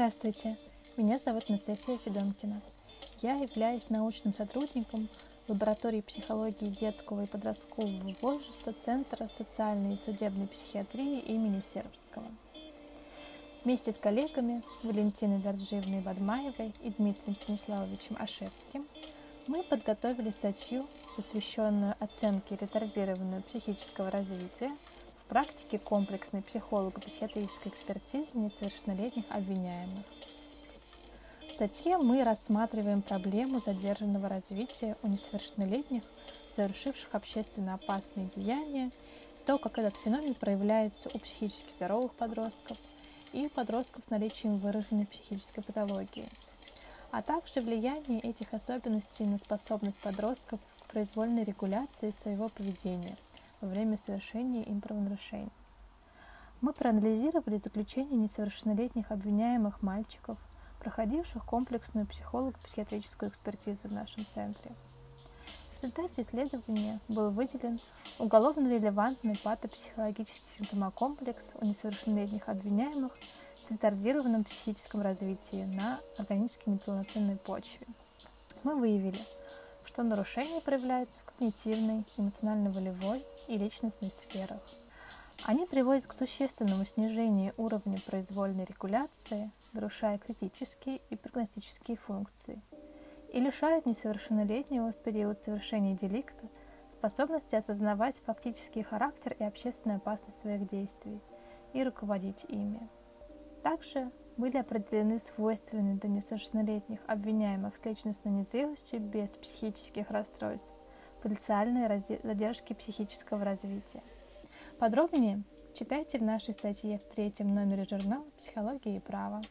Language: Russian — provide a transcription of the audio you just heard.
Здравствуйте, меня зовут Анастасия Федонкина. Я являюсь научным сотрудником лаборатории психологии детского и подросткового возраста Центра социальной и судебной психиатрии имени Сербского. Вместе с коллегами Валентиной Дорджиевной Бадмаевой и Дмитрием Станиславовичем Ашевским мы подготовили статью, посвященную оценке ретардированного психического развития практике комплексной психолого-психиатрической экспертизы несовершеннолетних обвиняемых. В статье мы рассматриваем проблему задержанного развития у несовершеннолетних, совершивших общественно опасные деяния, то, как этот феномен проявляется у психически здоровых подростков – и у подростков с наличием выраженной психической патологии, а также влияние этих особенностей на способность подростков к произвольной регуляции своего поведения во время совершения им правонарушений. Мы проанализировали заключение несовершеннолетних обвиняемых мальчиков, проходивших комплексную психолого-психиатрическую экспертизу в нашем центре – в результате исследования был выделен уголовно релевантный патопсихологический симптомокомплекс у несовершеннолетних обвиняемых с ретардированным психическим развитием на органически неполноценной почве. Мы выявили, что нарушения проявляются в когнитивной, эмоционально-волевой и личностной сферах. Они приводят к существенному снижению уровня произвольной регуляции, нарушая критические и прогностические функции – и лишают несовершеннолетнего в период совершения деликта способности осознавать фактический характер и общественную опасность своих действий и руководить ими. Также были определены свойственные для несовершеннолетних обвиняемых с личностной незрелостью без психических расстройств потенциальные задержки психического развития. Подробнее читайте в нашей статье в третьем номере журнала «Психология и право».